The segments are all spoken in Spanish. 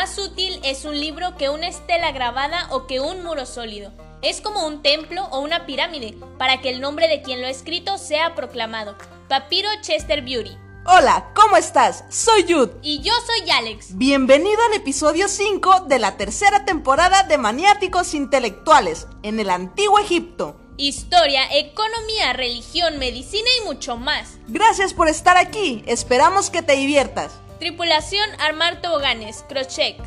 Más útil es un libro que una estela grabada o que un muro sólido. Es como un templo o una pirámide, para que el nombre de quien lo ha escrito sea proclamado. Papiro Chester Beauty. Hola, ¿cómo estás? Soy Yud. Y yo soy Alex. Bienvenido al episodio 5 de la tercera temporada de Maniáticos Intelectuales en el Antiguo Egipto. Historia, economía, religión, medicina y mucho más. Gracias por estar aquí, esperamos que te diviertas. Tripulación Armar Toboganes, Crochet.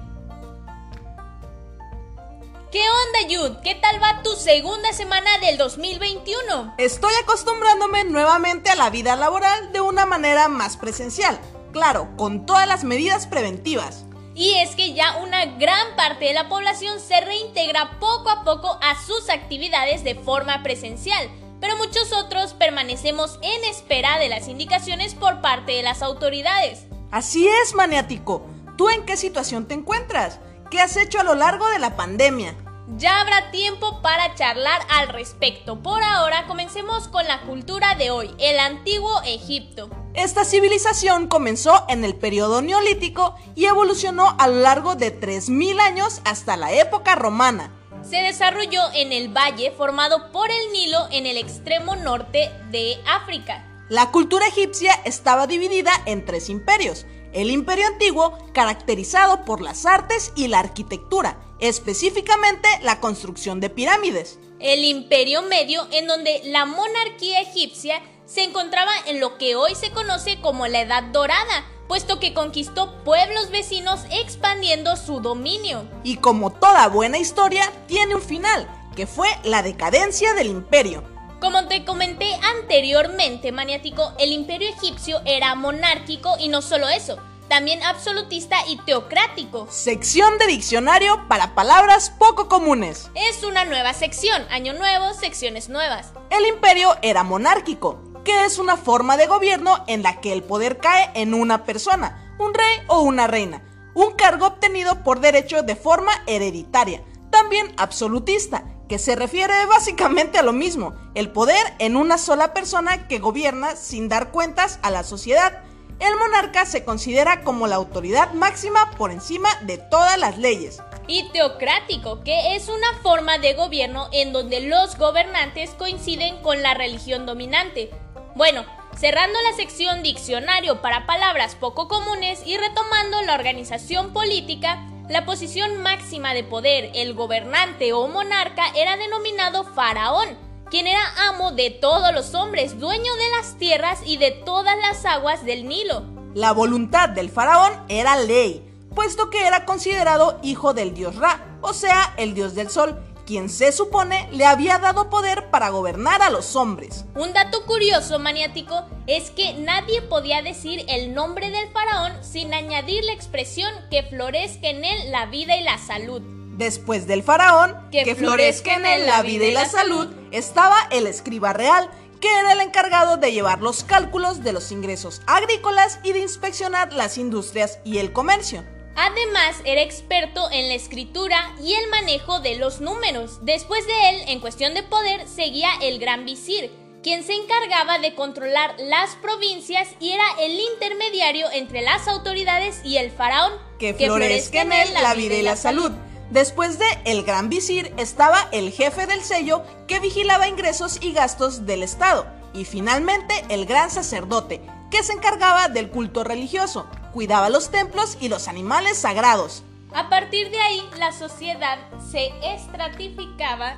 ¿Qué onda, Yud? ¿Qué tal va tu segunda semana del 2021? Estoy acostumbrándome nuevamente a la vida laboral de una manera más presencial, claro, con todas las medidas preventivas. Y es que ya una gran parte de la población se reintegra poco a poco a sus actividades de forma presencial, pero muchos otros permanecemos en espera de las indicaciones por parte de las autoridades. Así es, maniático. ¿Tú en qué situación te encuentras? ¿Qué has hecho a lo largo de la pandemia? Ya habrá tiempo para charlar al respecto. Por ahora comencemos con la cultura de hoy, el antiguo Egipto. Esta civilización comenzó en el periodo neolítico y evolucionó a lo largo de 3.000 años hasta la época romana. Se desarrolló en el valle formado por el Nilo en el extremo norte de África. La cultura egipcia estaba dividida en tres imperios. El imperio antiguo, caracterizado por las artes y la arquitectura, específicamente la construcción de pirámides. El imperio medio, en donde la monarquía egipcia se encontraba en lo que hoy se conoce como la Edad Dorada, puesto que conquistó pueblos vecinos expandiendo su dominio. Y como toda buena historia, tiene un final, que fue la decadencia del imperio. Como te comenté anteriormente, maniático, el imperio egipcio era monárquico y no solo eso, también absolutista y teocrático. Sección de diccionario para palabras poco comunes. Es una nueva sección, año nuevo, secciones nuevas. El imperio era monárquico, que es una forma de gobierno en la que el poder cae en una persona, un rey o una reina, un cargo obtenido por derecho de forma hereditaria, también absolutista, que se refiere básicamente a lo mismo, el poder en una sola persona que gobierna sin dar cuentas a la sociedad. El monarca se considera como la autoridad máxima por encima de todas las leyes. Y teocrático, que es una forma de gobierno en donde los gobernantes coinciden con la religión dominante. Bueno, cerrando la sección diccionario para palabras poco comunes y retomando la organización política, la posición máxima de poder, el gobernante o monarca, era denominado faraón, quien era amo de todos los hombres, dueño de las tierras y de todas las aguas del Nilo. La voluntad del faraón era ley, puesto que era considerado hijo del dios Ra, o sea, el dios del sol, quien se supone le había dado poder para gobernar a los hombres. Un dato curioso, maniático, es que nadie podía decir el nombre del faraón sin añadir la expresión que florezca en él la vida y la salud. Después del faraón, que, florezca en él la vida y la salud, estaba el escriba real, que era el encargado de llevar los cálculos de los ingresos agrícolas y de inspeccionar las industrias y el comercio. Además, era experto en la escritura y el manejo de los números. Después de él, en cuestión de poder, seguía el gran visir, quien se encargaba de controlar las provincias y era el intermediario entre las autoridades y el faraón. Que, florezca en él la vida y la salud. Después de el gran visir estaba el jefe del sello que vigilaba ingresos y gastos del Estado. Y finalmente el gran sacerdote, que se encargaba del culto religioso, cuidaba los templos y los animales sagrados. A partir de ahí, la sociedad se estratificaba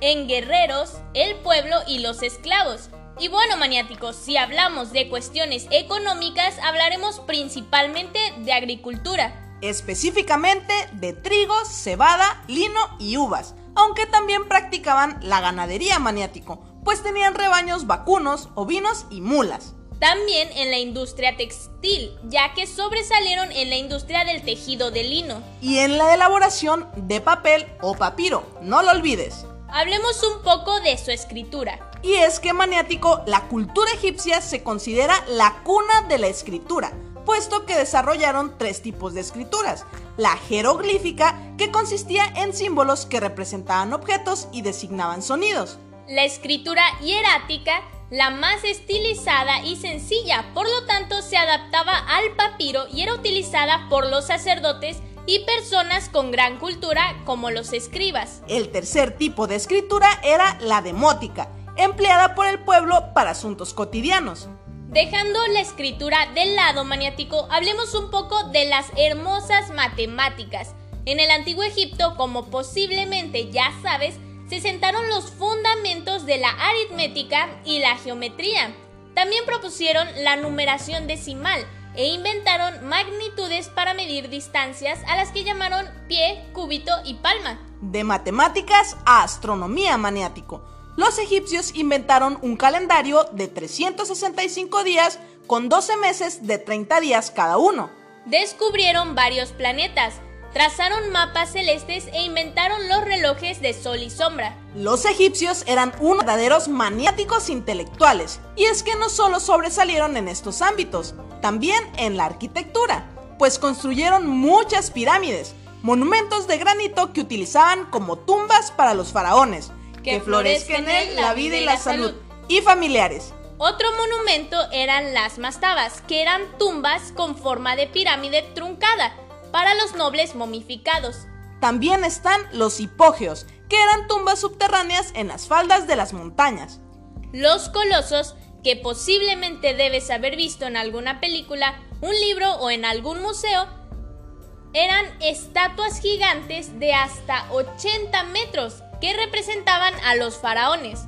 en guerreros, el pueblo y los esclavos. Y bueno, maniáticos, si hablamos de cuestiones económicas, hablaremos principalmente de agricultura. Específicamente de trigo, cebada, lino y uvas, aunque también practicaban la ganadería maniático, pues tenían rebaños vacunos, ovinos y mulas. También en la industria textil, ya que sobresalieron en la industria del tejido de lino. Y en la elaboración de papel o papiro, no lo olvides. Hablemos un poco de su escritura. Y es que maniático, la cultura egipcia se considera la cuna de la escritura, puesto que desarrollaron tres tipos de escrituras. La jeroglífica, que consistía en símbolos que representaban objetos y designaban sonidos. La escritura hierática, la más estilizada y sencilla, por lo tanto se adaptaba al papiro y era utilizada por los sacerdotes y personas con gran cultura como los escribas. El tercer tipo de escritura era la demótica, empleada por el pueblo para asuntos cotidianos. Dejando la escritura del lado maniático, hablemos un poco de las hermosas matemáticas. En el antiguo Egipto, como posiblemente ya sabes, se sentaron los fundamentos de la aritmética y la geometría. También propusieron la numeración decimal e inventaron magnitudes para medir distancias a las que llamaron pie, cúbito y palma. De matemáticas a astronomía maniático. Los egipcios inventaron un calendario de 365 días con 12 meses de 30 días cada uno. Descubrieron varios planetas, trazaron mapas celestes e inventaron los relojes de sol y sombra. Los egipcios eran unos verdaderos maniáticos intelectuales, y es que no solo sobresalieron en estos ámbitos, también en la arquitectura, pues construyeron muchas pirámides, monumentos de granito que utilizaban como tumbas para los faraones, que, florezca en él la vida y la salud, y familiares. Otro monumento eran las mastabas, que eran tumbas con forma de pirámide truncada, para los nobles momificados. También están los hipógeos, que eran tumbas subterráneas en las faldas de las montañas. Los colosos, que posiblemente debes haber visto en alguna película, un libro o en algún museo, eran estatuas gigantes de hasta 80 metros que representaban a los faraones.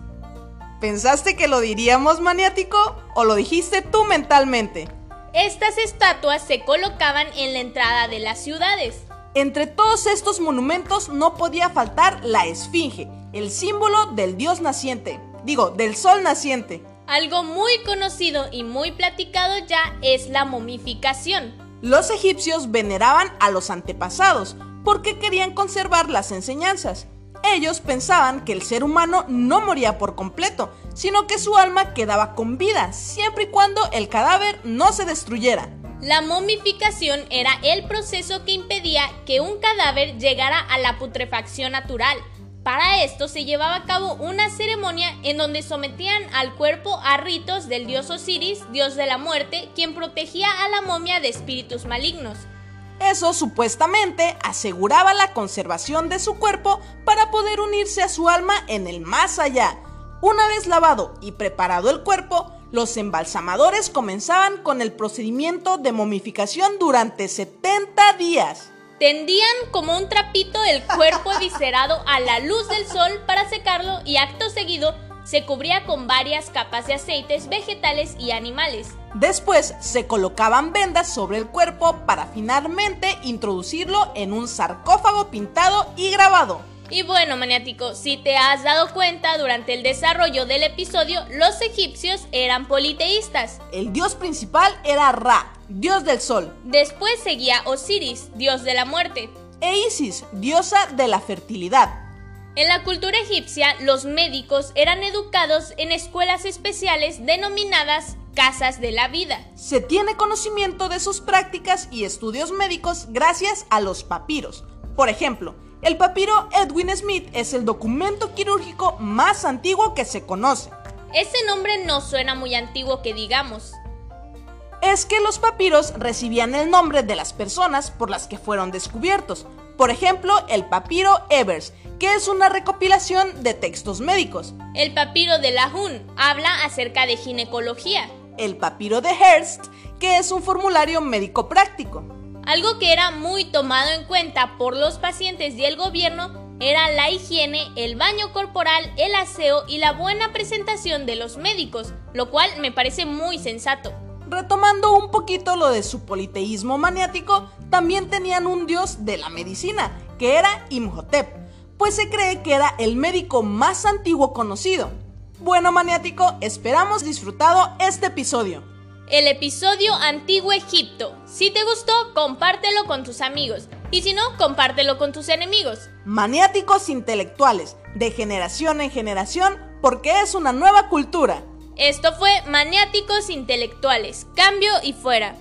¿Pensaste que lo diríamos maniático o lo dijiste tú mentalmente? Estas estatuas se colocaban en la entrada de las ciudades. Entre todos estos monumentos no podía faltar la esfinge, el símbolo del dios naciente, digo, del sol naciente. Algo muy conocido y muy platicado ya es la momificación. Los egipcios veneraban a los antepasados porque querían conservar las enseñanzas. Ellos pensaban que el ser humano no moría por completo, sino que su alma quedaba con vida, siempre y cuando el cadáver no se destruyera. La momificación era el proceso que impedía que un cadáver llegara a la putrefacción natural. Para esto se llevaba a cabo una ceremonia en donde sometían al cuerpo a ritos del dios Osiris, dios de la muerte, quien protegía a la momia de espíritus malignos. Eso supuestamente aseguraba la conservación de su cuerpo para poder unirse a su alma en el más allá. Una vez lavado y preparado el cuerpo, los embalsamadores comenzaban con el procedimiento de momificación durante 70 días. Tendían como un trapito el cuerpo eviscerado a la luz del sol para secarlo y acto seguido se cubría con varias capas de aceites vegetales y animales. Después se colocaban vendas sobre el cuerpo para finalmente introducirlo en un sarcófago pintado y grabado. Y bueno, maniático, si te has dado cuenta durante el desarrollo del episodio, los egipcios eran politeístas. El dios principal era Ra, dios del sol. Después seguía Osiris, dios de la muerte. E Isis, diosa de la fertilidad. En la cultura egipcia, los médicos eran educados en escuelas especiales denominadas casas de la vida. Se tiene conocimiento de sus prácticas y estudios médicos gracias a los papiros. Por ejemplo, el papiro Edwin Smith es el documento quirúrgico más antiguo que se conoce. Ese nombre no suena muy antiguo que digamos. Es que los papiros recibían el nombre de las personas por las que fueron descubiertos. Por ejemplo, el papiro Evers, que es una recopilación de textos médicos. El papiro de Lahun habla acerca de ginecología. El papiro de Hearst, que es un formulario médico práctico. Algo que era muy tomado en cuenta por los pacientes y el gobierno era la higiene, el baño corporal, el aseo y la buena presentación de los médicos, lo cual me parece muy sensato. Retomando un poquito lo de su politeísmo maniático, también tenían un dios de la medicina, que era Imhotep, pues se cree que era el médico más antiguo conocido. Bueno, maniático, esperamos disfrutado este episodio. El episodio Antiguo Egipto. Si te gustó, compártelo con tus amigos. Y si no, compártelo con tus enemigos. Maniáticos intelectuales, de generación en generación, porque es una nueva cultura. Esto fue Maniáticos Intelectuales. Cambio y fuera.